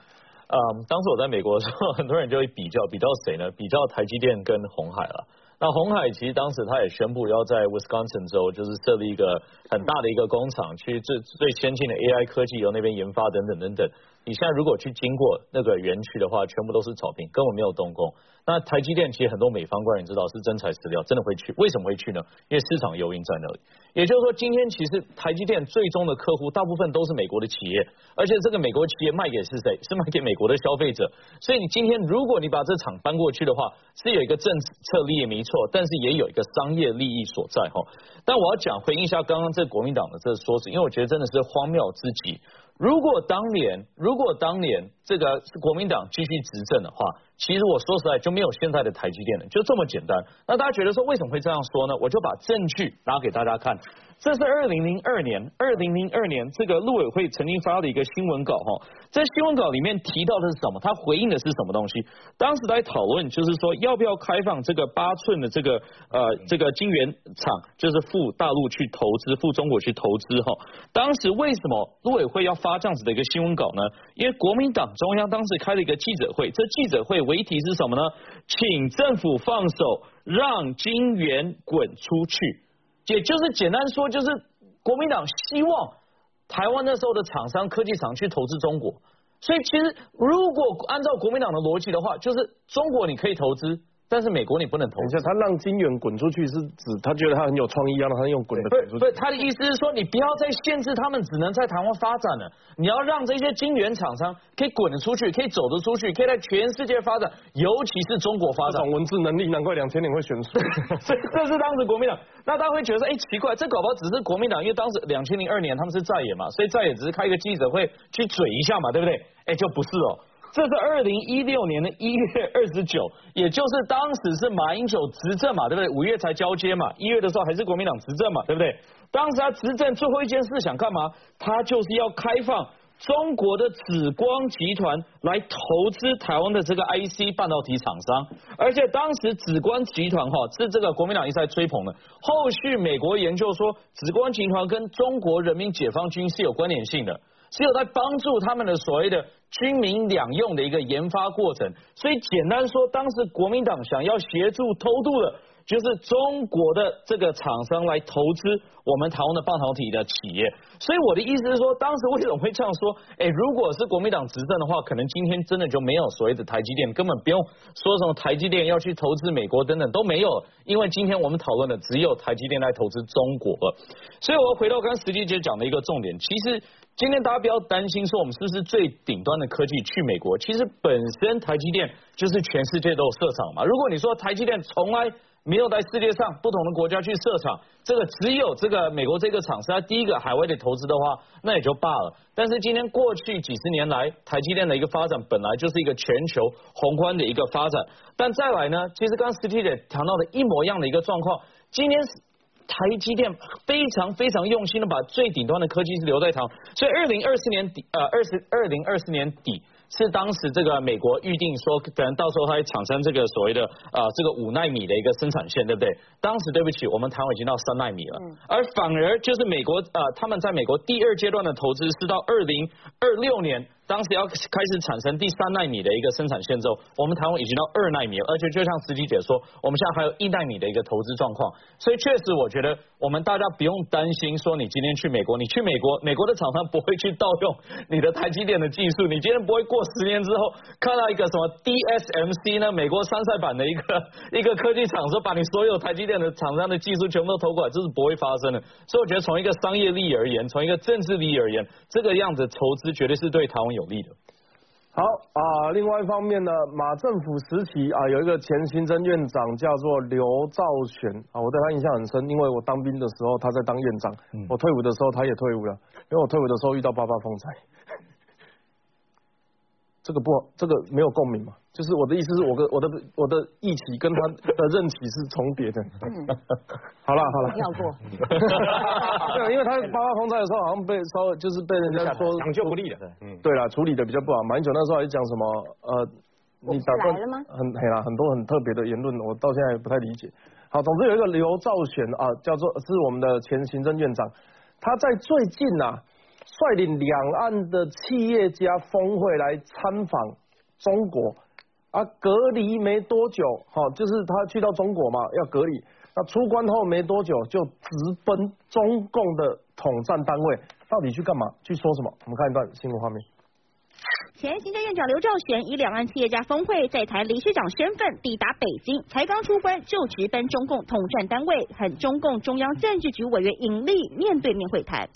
嗯，当时我在美国的时候，很多人就会比较，比较谁呢？比较台积电跟红海了。那红海其实当时他也宣布要在 Wisconsin 州就是设立一个很大的一个工厂，去最最先进的 AI 科技由那边研发等等等等。你现在如果去经过那个园区的话，全部都是草坪，根本没有动工。那台积电其实很多美方官员知道是真材实料，真的会去。为什么会去呢？因为市场诱因在那里。也就是说，今天其实台积电最终的客户大部分都是美国的企业，而且这个美国企业卖给是谁？是卖给美国的消费者。所以你今天如果你把这厂搬过去的话，是有一个政策利益没错，但是也有一个商业利益所在哈。但我要讲回应一下刚刚这国民党的这个说辞，因为我觉得真的是荒谬之极。如果当年，如果当年这个国民党继续执政的话，其实我说实在就没有现在的台积电了，就这么简单。那大家觉得说为什么会这样说呢？我就把证据拿给大家看。这是二零零二年，二零零二年这个陆委会曾经发的一个新闻稿哈，在新闻稿里面提到的是什么？他回应的是什么东西？当时在讨论就是说要不要开放这个八寸的这个呃这个晶圆厂，就是赴大陆去投资，赴中国去投资哈。当时为什么陆委会要发这样子的一个新闻稿呢？因为国民党中央当时开了一个记者会，这记者会为题是什么呢？请政府放手，让金元滚出去。也就是简单说，就是国民党希望台湾那时候的厂商、科技厂去投资中国，所以其实如果按照国民党的逻辑的话，就是中国你可以投资。但是美国你不能投，你他让金元滚出去是指他觉得他很有创意，让他用滚的滚出去。不，他的意思是说，你不要再限制他们只能在台湾发展了，你要让这些金元厂商可以滚得出去，可以走得出去，可以在全世界发展，尤其是中国发展。这种文字能力，难怪两千年会选出。所 以这是当时国民党，那大家会觉得说，哎，奇怪，这搞不好只是国民党，因为当时两千零二年他们是在野嘛，所以在野只是开一个记者会去嘴一下嘛，对不对？哎，就不是哦。这是二零一六年的一月二十九，也就是当时是马英九执政嘛，对不对？五月才交接嘛，一月的时候还是国民党执政嘛，对不对？当时他执政最后一件事想干嘛？他就是要开放中国的紫光集团来投资台湾的这个 IC 半导体厂商，而且当时紫光集团哈是这个国民党一直在吹捧的。后续美国研究说，紫光集团跟中国人民解放军是有关联性的。只有在帮助他们的所谓的军民两用的一个研发过程，所以简单说，当时国民党想要协助偷渡的。就是中国的这个厂商来投资我们台湾的半导体的企业，所以我的意思是说，当时为什么会这样说？哎，如果是国民党执政的话，可能今天真的就没有所谓的台积电，根本不用说什么台积电要去投资美国等等都没有，因为今天我们讨论的只有台积电来投资中国。所以我回到刚刚石杰姐讲的一个重点，其实今天大家不要担心说我们是不是最顶端的科技去美国，其实本身台积电就是全世界都有设厂嘛。如果你说台积电从来没有在世界上不同的国家去设厂，这个只有这个美国这个厂是它第一个海外的投资的话，那也就罢了。但是今天过去几十年来，台积电的一个发展本来就是一个全球宏观的一个发展。但再来呢，其实刚刚 Steve 谈到的一模一样的一个状况，今天是台积电非常非常用心的把最顶端的科技是留在台，所以二零二四年底呃二十二零二四年底。是当时这个美国预定说，可能到时候它会产生这个所谓的呃这个五纳米的一个生产线，对不对？当时对不起，我们台湾已经到三纳米了，而反而就是美国呃他们在美国第二阶段的投资是到二零二六年。当时要开始产生第三纳米的一个生产线之后，我们台湾已经到二纳米，而且就像司机姐说，我们现在还有一纳米的一个投资状况，所以确实我觉得我们大家不用担心说你今天去美国，你去美国，美国的厂商不会去盗用你的台积电的技术，你今天不会过十年之后看到一个什么 DSMC 呢？美国山寨版的一个一个科技厂说把你所有台积电的厂商的技术全部都偷过来，这是不会发生的。所以我觉得从一个商业利益而言，从一个政治利益而言，这个样子投资绝对是对台湾。有利的。好啊，另外一方面呢，马政府时期啊，有一个前行政院长叫做刘兆玄啊，我对他印象很深，因为我当兵的时候他在当院长，我退伍的时候他也退伍了，因为我退伍的时候遇到八八风灾。这个不，这个没有共鸣嘛？就是我的意思是我跟我的我的义气跟他的任期是重叠的。好了好了，跳过。对，因为他八八风灾的时候好像被稍微就是被人家说抢救不利的。嗯，对了，处理的比较不好。马英九那时候还讲什么呃，你打断了吗？很黑啦，很多很特别的言论，我到现在也不太理解。好，总之有一个刘兆玄啊，叫做是我们的前行政院长，他在最近呐。率领两岸的企业家峰会来参访中国，啊，隔离没多久，好，就是他去到中国嘛，要隔离，那出关后没多久就直奔中共的统战单位，到底去干嘛？去说什么？我们看一段新闻画面。前行政院长刘兆玄以两岸企业家峰会在台理事长身份抵达北京，才刚出关就直奔中共统战单位，和中共中央政治局委员尹力面对面会谈。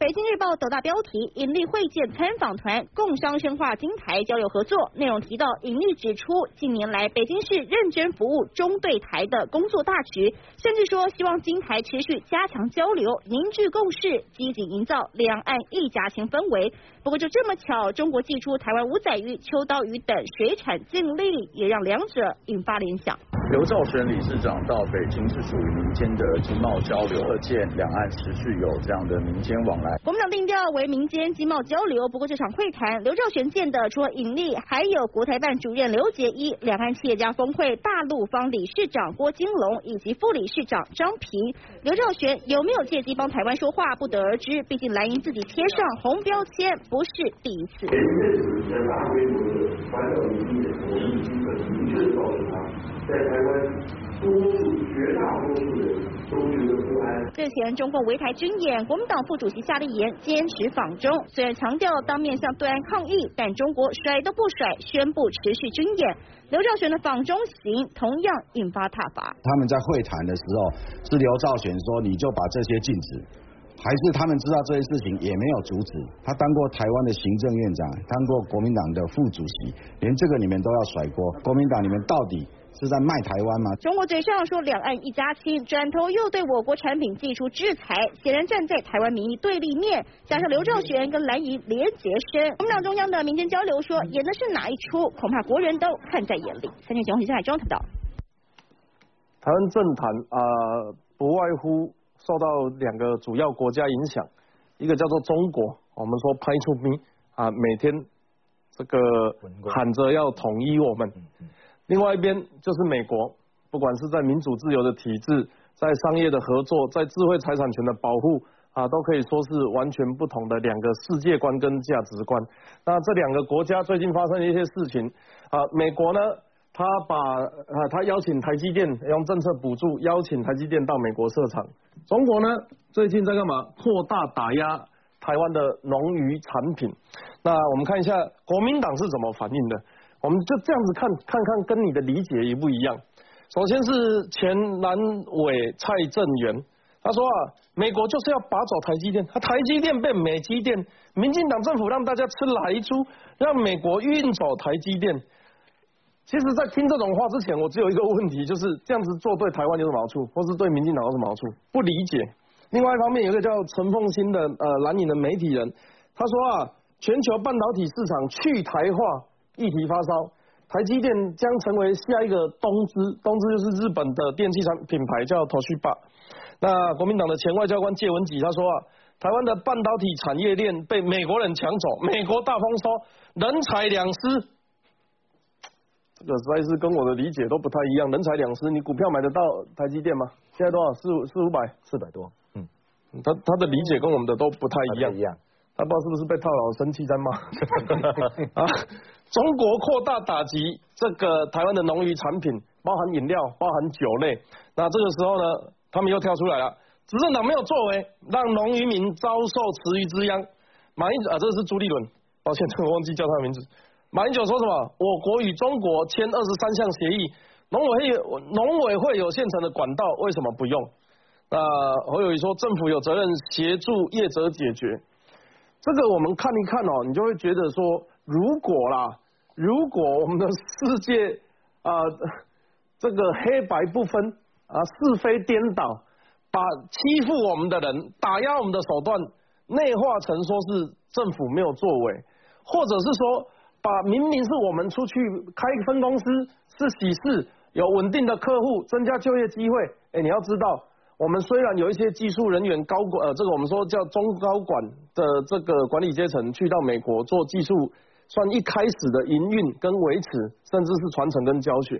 北京日报斗大标题：尹力会见参访团，共商深化金台交流合作。内容提到，尹力指出，近年来北京市认真服务中对台的工作大局，甚至说希望金台持续加强交流，凝聚共识，积极营造两岸一家亲氛围。不过就这么巧，中国寄出台湾五仔鱼、秋刀鱼等水产禁令，也让两者引发联想。刘兆玄理事长到北京是属于民间的经贸交流，可见两岸持续有这样的民间往来。国民党定调为民间经贸交流，不过这场会谈，刘兆玄见的除了尹力，还有国台办主任刘杰一、两岸企业家峰会大陆方理事长郭金龙以及副理事长张平。刘兆玄有没有借机帮台湾说话，不得而知。毕竟蓝营自己贴上红标签，不是第一次。在台湾，多数绝大多数人。日前中共围台军演，国民党副主席夏立言坚持访中，虽然强调当面向对岸抗议，但中国甩都不甩，宣布持续军演。刘兆玄的访中行同样引发挞伐。他们在会谈的时候，是刘兆玄说你就把这些禁止，还是他们知道这些事情也没有阻止？他当过台湾的行政院长，当过国民党的副主席，连这个里面都要甩锅。国民党里面到底？是在卖台湾吗？中国嘴上说两岸一家亲，转头又对我国产品寄出制裁，显然站在台湾民意对立面。加上刘兆玄跟蓝营连结深，国民党中央的民间交流说演的是哪一出？恐怕国人都看在眼里。三九九，新海中台报道。台湾政坛啊，不外乎受到两个主要国家影响，一个叫做中国，我们说拍出兵啊，每天这个喊着要统一我们。另外一边就是美国，不管是在民主自由的体制，在商业的合作，在智慧财产权的保护啊，都可以说是完全不同的两个世界观跟价值观。那这两个国家最近发生的一些事情啊，美国呢，他把啊他邀请台积电用政策补助邀请台积电到美国设厂。中国呢，最近在干嘛？扩大打压台湾的农渔产品。那我们看一下国民党是怎么反应的。我们就这样子看，看看跟你的理解一不一样。首先是前南委蔡正元，他说啊，美国就是要拔走台积电，他台积电变美积电，民进党政府让大家吃来猪，让美国运走台积电。其实，在听这种话之前，我只有一个问题，就是这样子做对台湾有什么好处，或是对民进党有什么好处？不理解。另外一方面，有一个叫陈凤新的呃蓝营的媒体人，他说啊，全球半导体市场去台化。议题发烧，台积电将成为下一个东芝，东芝就是日本的电器产品牌叫 Toshiba。那国民党的前外交官谢文吉他说啊，台湾的半导体产业链被美国人抢走，美国大丰收，人财两失。这个实在是跟我的理解都不太一样，人财两失。你股票买得到台积电吗？现在多少？四五四五百？四百多。嗯，他他的理解跟我们的都不太一样。一样。他不知道是不是被套牢，生气在骂。啊。中国扩大打击这个台湾的农渔产品，包含饮料、包含酒类。那这个时候呢，他们又跳出来了。执政党没有作为，让农渔民遭受池鱼之殃。马英啊，这是朱立伦，抱歉，我忘记叫他的名字。马英九说什么？我国与中国签二十三项协议，农委会农委会有现成的管道，为什么不用？那侯友谊说，政府有责任协助业者解决。这个我们看一看哦，你就会觉得说。如果啦，如果我们的世界啊，这个黑白不分啊，是非颠倒，把欺负我们的人、打压我们的手段内化成说是政府没有作为，或者是说把明明是我们出去开分公司是喜事，有稳定的客户，增加就业机会。哎，你要知道，我们虽然有一些技术人员高管，呃，这个我们说叫中高管的这个管理阶层去到美国做技术。算一开始的营运跟维持，甚至是传承跟教学，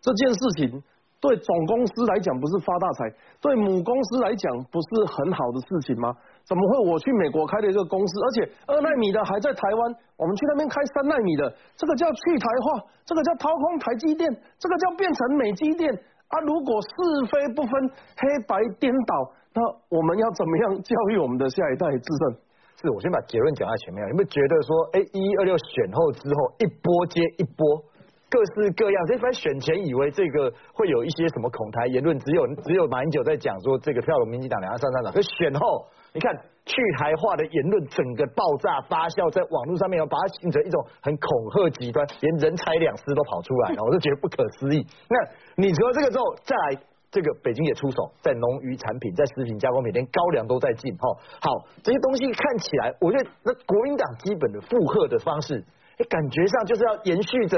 这件事情对总公司来讲不是发大财，对母公司来讲不是很好的事情吗？怎么会我去美国开了一个公司，而且二纳米的还在台湾，我们去那边开三纳米的，这个叫去台化，这个叫掏空台积电，这个叫变成美积电啊！如果是非不分，黑白颠倒，那我们要怎么样教育我们的下一代自证？是我先把结论讲在前面，有没有觉得说，哎，一一二六选后之后一波接一波，各式各样，这番选前以为这个会有一些什么恐台言论，只有只有马英九在讲说这个跳龙民进党两岸三三党，可选后你看去台化的言论整个爆炸发酵，在网络上面要把它形成一种很恐吓极端，连人财两失都跑出来了，我就觉得不可思议。那你除了这个之后再来。这个北京也出手，在农渔产品、在食品加工品，连高粱都在进哈。好，这些东西看起来，我觉得那国民党基本的附和的方式，感觉上就是要延续着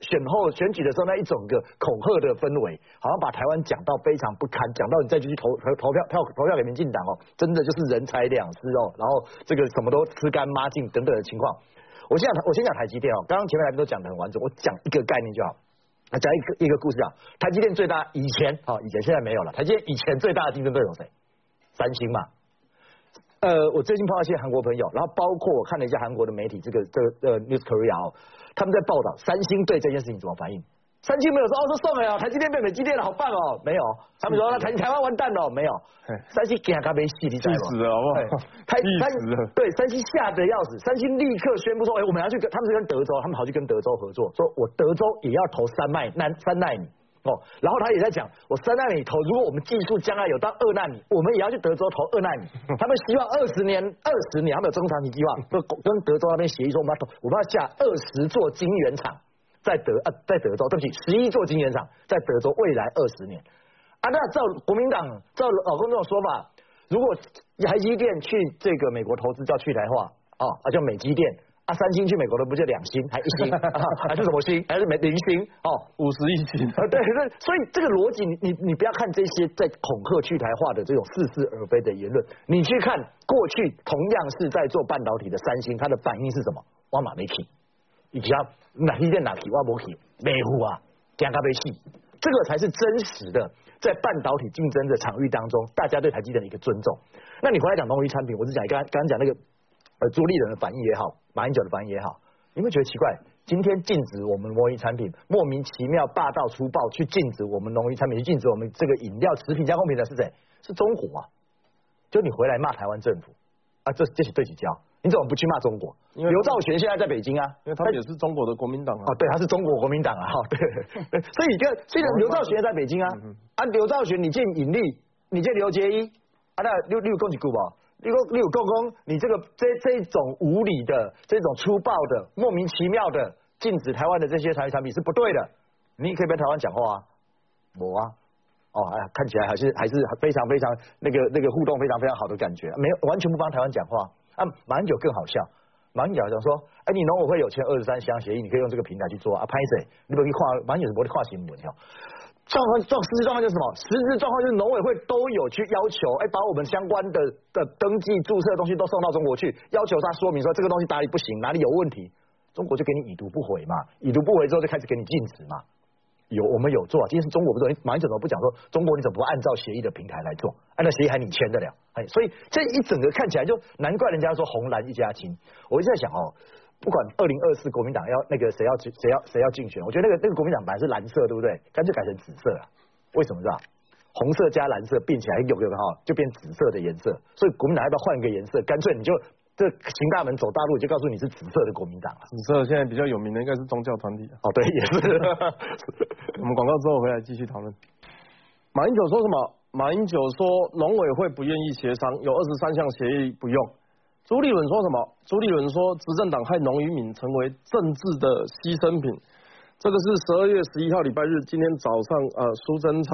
选后选举的时候那一整个恐吓的氛围，好像把台湾讲到非常不堪，讲到你再继续投投投票票投票给民进党哦，真的就是人财两失哦，然后这个什么都吃干抹净等等的情况。我先讲我先讲台积电哦，刚刚前面来宾都讲的很完整，我讲一个概念就好。讲一个一个故事啊，台积电最大以前好以前现在没有了，台积电以前最大的竞争对手谁？三星嘛。呃，我最近碰到一些韩国朋友，然后包括我看了一下韩国的媒体，这个这个呃 News Korea 哦，他们在报道三星对这件事情怎么反应。三星没有说哦，说送了呀，台积电变美积电了，好棒哦，没有。他们说那台台湾完蛋了，没有。三星给他没戏，你知道吗？气死了，好不好？太三对三星吓得要死，三星立刻宣布说，哎，我们要去跟他们是跟德州，他们跑去跟德州合作，说我德州也要投三麦三三纳米哦。然后他也在讲，我三纳米投，如果我们技术将来有到二纳米，我们也要去德州投二纳米。他们希望二十年二十年，他们有中长期计划，跟德州那边协议说，我们要投，我们要下二十座晶圆厂。在德啊，在德州，对不起，十一座晶圆厂在德州，未来二十年啊。那照国民党照老公这种说法，如果台积电去这个美国投资叫去台化啊，啊叫美积电啊，三星去美国的不就两星还一星，还是什么星？还是没零星哦，五十一星啊？对，所以这个逻辑，你你你不要看这些在恐吓去台化的这种似是而非的言论，你去看过去同样是在做半导体的三星，它的反应是什么？挖马没起。以及哪一件哪起，我不起，没户啊，讲咖啡戏，这个才是真实的，在半导体竞争的场域当中，大家对台积电的一个尊重。那你回来讲农渔产品，我是讲刚刚刚讲那个呃朱立伦的反应也好，马英九的反应也好，你会觉得奇怪？今天禁止我们农渔产品，莫名其妙霸道粗暴去禁止我们农渔产品，去禁止我们这个饮料食品加工品的是谁？是中国啊！就你回来骂台湾政府啊，这这是对几交？你怎么不去骂中国？刘兆玄现在在北京啊，因为他也是中国的国民党啊。哦，对，他是中国国民党啊。哈，对。所以，就虽然刘兆玄在北京啊，啊，刘兆玄你见尹力，你见刘杰一，啊，那六六公几股吧？六六公公，你这个这这种无理的、这种粗暴的、莫名其妙的禁止台湾的这些产产品是不对的。你可以跟台湾讲话啊，我啊，哦，哎呀，看起来还是还是非常非常那个那个互动非常非常好的感觉，没有完全不帮台湾讲话。啊，马英九更好笑，马英九讲说，哎，你农委会有签二十三项协议，你可以用这个平台去做啊，拍谁？你不可以跨，马英九是不会跨新闻哦。状况状实质状况就是什么？实质状况就是农委会都有去要求，哎，把我们相关的的登记注册的东西都送到中国去，要求他说明说这个东西哪里不行，哪里有问题，中国就给你已读不回嘛，已读不回之后就开始给你禁止嘛。有我们有做，今天是中国不做，你马英九怎么不讲说中国你怎么不按照协议的平台来做？按照协议还你签得了？哎，所以这一整个看起来就难怪人家说红蓝一家亲。我一直在想哦，不管二零二四国民党要那个谁要谁要谁要竞选，我觉得那个那个国民党本来是蓝色对不对？干脆改成紫色了，为什么知道？红色加蓝色并起来有有个哈就变紫色的颜色，所以国民党要不要换一个颜色？干脆你就。这行大门走大路，就告诉你是紫色的国民党了。紫色现在比较有名的应该是宗教团体。哦，对，也是。我们广告之后回来继续讨论。马英九说什么？马英九说农委会不愿意协商，有二十三项协议不用。朱立伦说什么？朱立伦说执政党害农渔民成为政治的牺牲品。这个是十二月十一号礼拜日，今天早上呃苏贞昌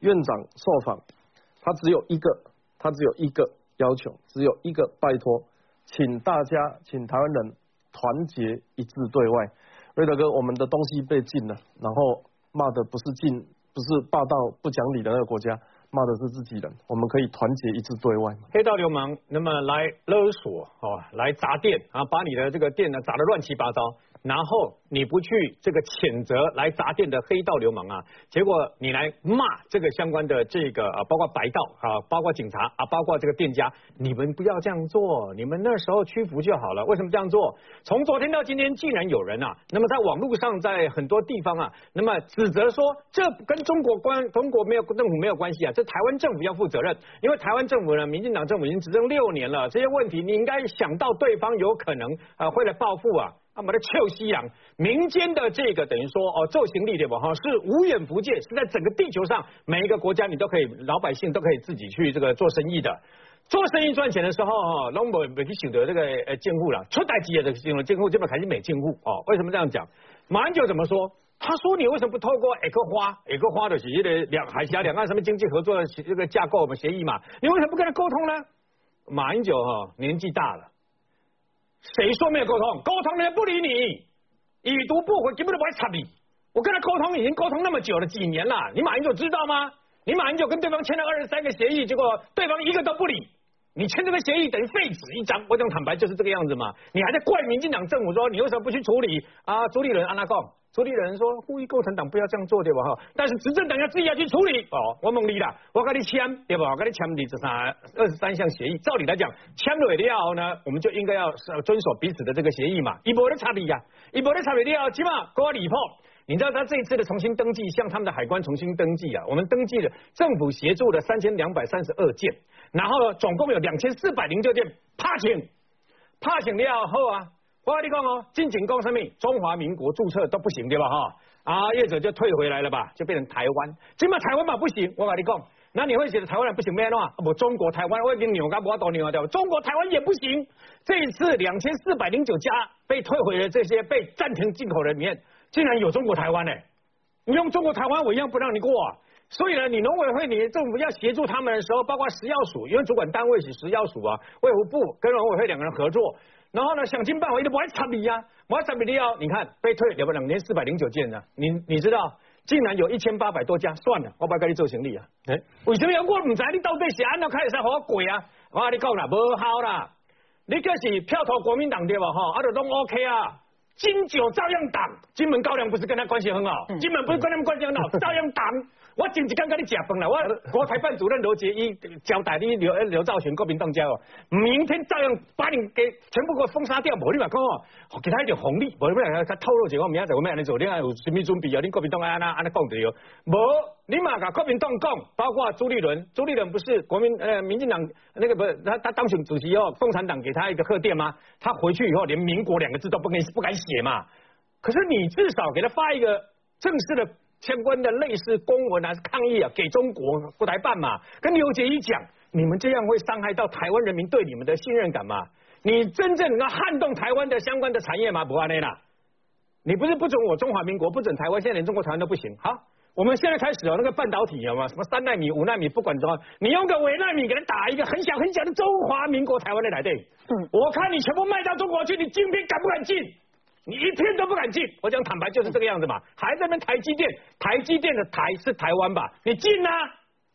院长受访，他只有一个，他只有一个要求，只有一个拜托。请大家，请台湾人团结一致对外。瑞德哥，我们的东西被禁了，然后骂的不是禁，不是霸道不讲理的那个国家，骂的是自己人。我们可以团结一致对外。黑道流氓那么来勒索，哦，来砸店啊，把你的这个店呢砸得乱七八糟。然后你不去这个谴责来砸店的黑道流氓啊，结果你来骂这个相关的这个啊，包括白道啊，包括警察啊，包括这个店家，你们不要这样做，你们那时候屈服就好了。为什么这样做？从昨天到今天，竟然有人啊，那么在网络上，在很多地方啊，那么指责说这跟中国关中国没有政府没有关系啊，这台湾政府要负责任，因为台湾政府呢，民进党政府已经执政六年了，这些问题你应该想到对方有可能啊会来报复啊。那么的臭西洋，民间的这个等于说哦，做行李对吧？哈，是无远不届，是在整个地球上每一个国家你都可以，老百姓都可以自己去这个做生意的。做生意赚钱的时候哈，拢没没去选择这个呃进户了，出代机的这个进户，基本开始没进户哦。为什么这样讲？马英九怎么说？他说你为什么不透过一个花一个花的协议的两海峡两岸什么经济合作的这个架构我们协议嘛？你为什么不跟他沟通呢？马英九哈年纪大了。谁说没有沟通？沟通人家不理你，已读不回，根本都不会睬你。我跟他沟通已经沟通那么久了，几年了，你马英九知道吗？你马英九跟对方签了二十三个协议，结果对方一个都不理。你签这个协议等于废纸一张，我讲坦白就是这个样子嘛。你还在怪民进党政府说你为什么不去处理啊？朱立伦安拉贡。处理人说呼吁构成党不要这样做对吧哈？但是执政党要自己要去处理哦。我蒙你啦，我跟你签对吧？我跟你签你这三二十三项协议，照理来讲签了了后呢，我们就应该要遵守彼此的这个协议嘛。一波的差别呀，一波的差别了，起码给我理破。你知道他这一次的重新登记，向他们的海关重新登记啊，我们登记了政府协助的三千两百三十二件，然后总共有两千四百零六件怕请，怕请了后啊。我跟你讲哦，进警告上面中华民国注册都不行对吧哈？啊，业者就退回来了吧，就变成台湾。起码台湾嘛不行，我跟你讲，那你会觉得台湾人不行咩话？不，中国台湾我已经扭干不多扭啊掉，中国台湾也不行。这一次两千四百零九家被退回的这些被暂停进口的里面，竟然有中国台湾呢。你用中国台湾我一样不让你过。所以呢，你农委会你政府要协助他们的时候，包括食药署，因为主管单位是食药署啊，卫福部跟农委会两个人合作。然后呢，想尽办法，一直不爱插你呀，不爱插你要。你看被退了不两千四百零九件呢，你你知道，竟然有一千八百多家，算了，我不跟你做行李啊。哎，为什么要我唔知你到底是安怎开始使好鬼啊？我跟你讲啦，无好啦，你可是票投国民党对吧？哈，啊，就都 OK 啊。金九照样挡，金门高粱不是跟他关系很好，金门不是跟他们关系很好，照样挡。我今日刚刚你讲崩了，我国台办主任罗杰一交代你刘刘兆玄国民党家哦，明天照样把你给全部给我封杀掉，无你嘛讲哦，给他一点红利，无你嘛他透露一个明仔载我们安尼做，你看有什么准备啊？你国民党安那安那讲的哟，无你嘛甲国民党讲，包括朱立伦，朱立伦不是国民呃民进党那个不是他他当选主席后，共产党给他一个贺电吗？他回去以后连民国两个字都不敢不敢写嘛，可是你至少给他发一个正式的。相关的类似公文还是抗议啊，给中国不台办嘛？跟刘杰一讲，你们这样会伤害到台湾人民对你们的信任感嘛？你真正能够撼动台湾的相关的产业吗？不安内啦，你不是不准我中华民国，不准台湾，现在连中国台湾都不行。好，我们现在开始哦，那个半导体有吗？什么三纳米、五纳米，不管怎么，你用个微纳米给他打一个很小很小的中华民国台湾的来电，嗯，我看你全部卖到中国去，你晶片敢不敢进？你一天都不敢进，我讲坦白就是这个样子嘛，还在那台积电，台积电的台是台湾吧？你进啊，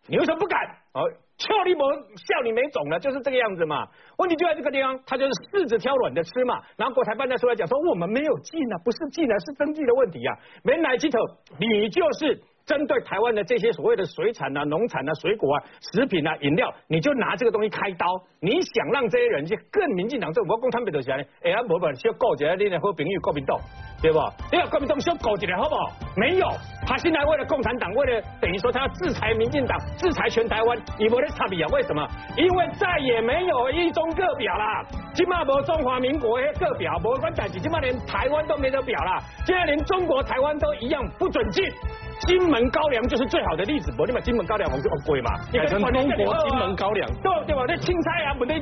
你为什么不敢？哦，俏你没笑你没种了，就是这个样子嘛。问题就在这个地方，他就是柿子挑软的吃嘛。然后国台办再出来讲说，我们没有进啊，不是进啊，是登记的问题啊。没来几头，你就是。针对台湾的这些所谓的水产啊、农产啊、水果啊、食品啊、饮料，你就拿这个东西开刀。你想让这些人去更民进党政府，共产党都是安尼，哎呀，无办，需要搞一下你的好朋友国民党，对不？你要国民党需要搞一下好不好？没有，他现在为了共产党，为了等于说他要制裁民进党、制裁全台湾，你没得差别啊？为什么？因为再也没有一中各表啦，起码无中华民国各表，无关代志，起码连台湾都没得表啦，现在连中国台湾都一样不准进。金门高粱就是最好的例子，不，你把金门高粱，我就贵嘛。改成中国金门高粱，对对吧？那青菜啊，本地种。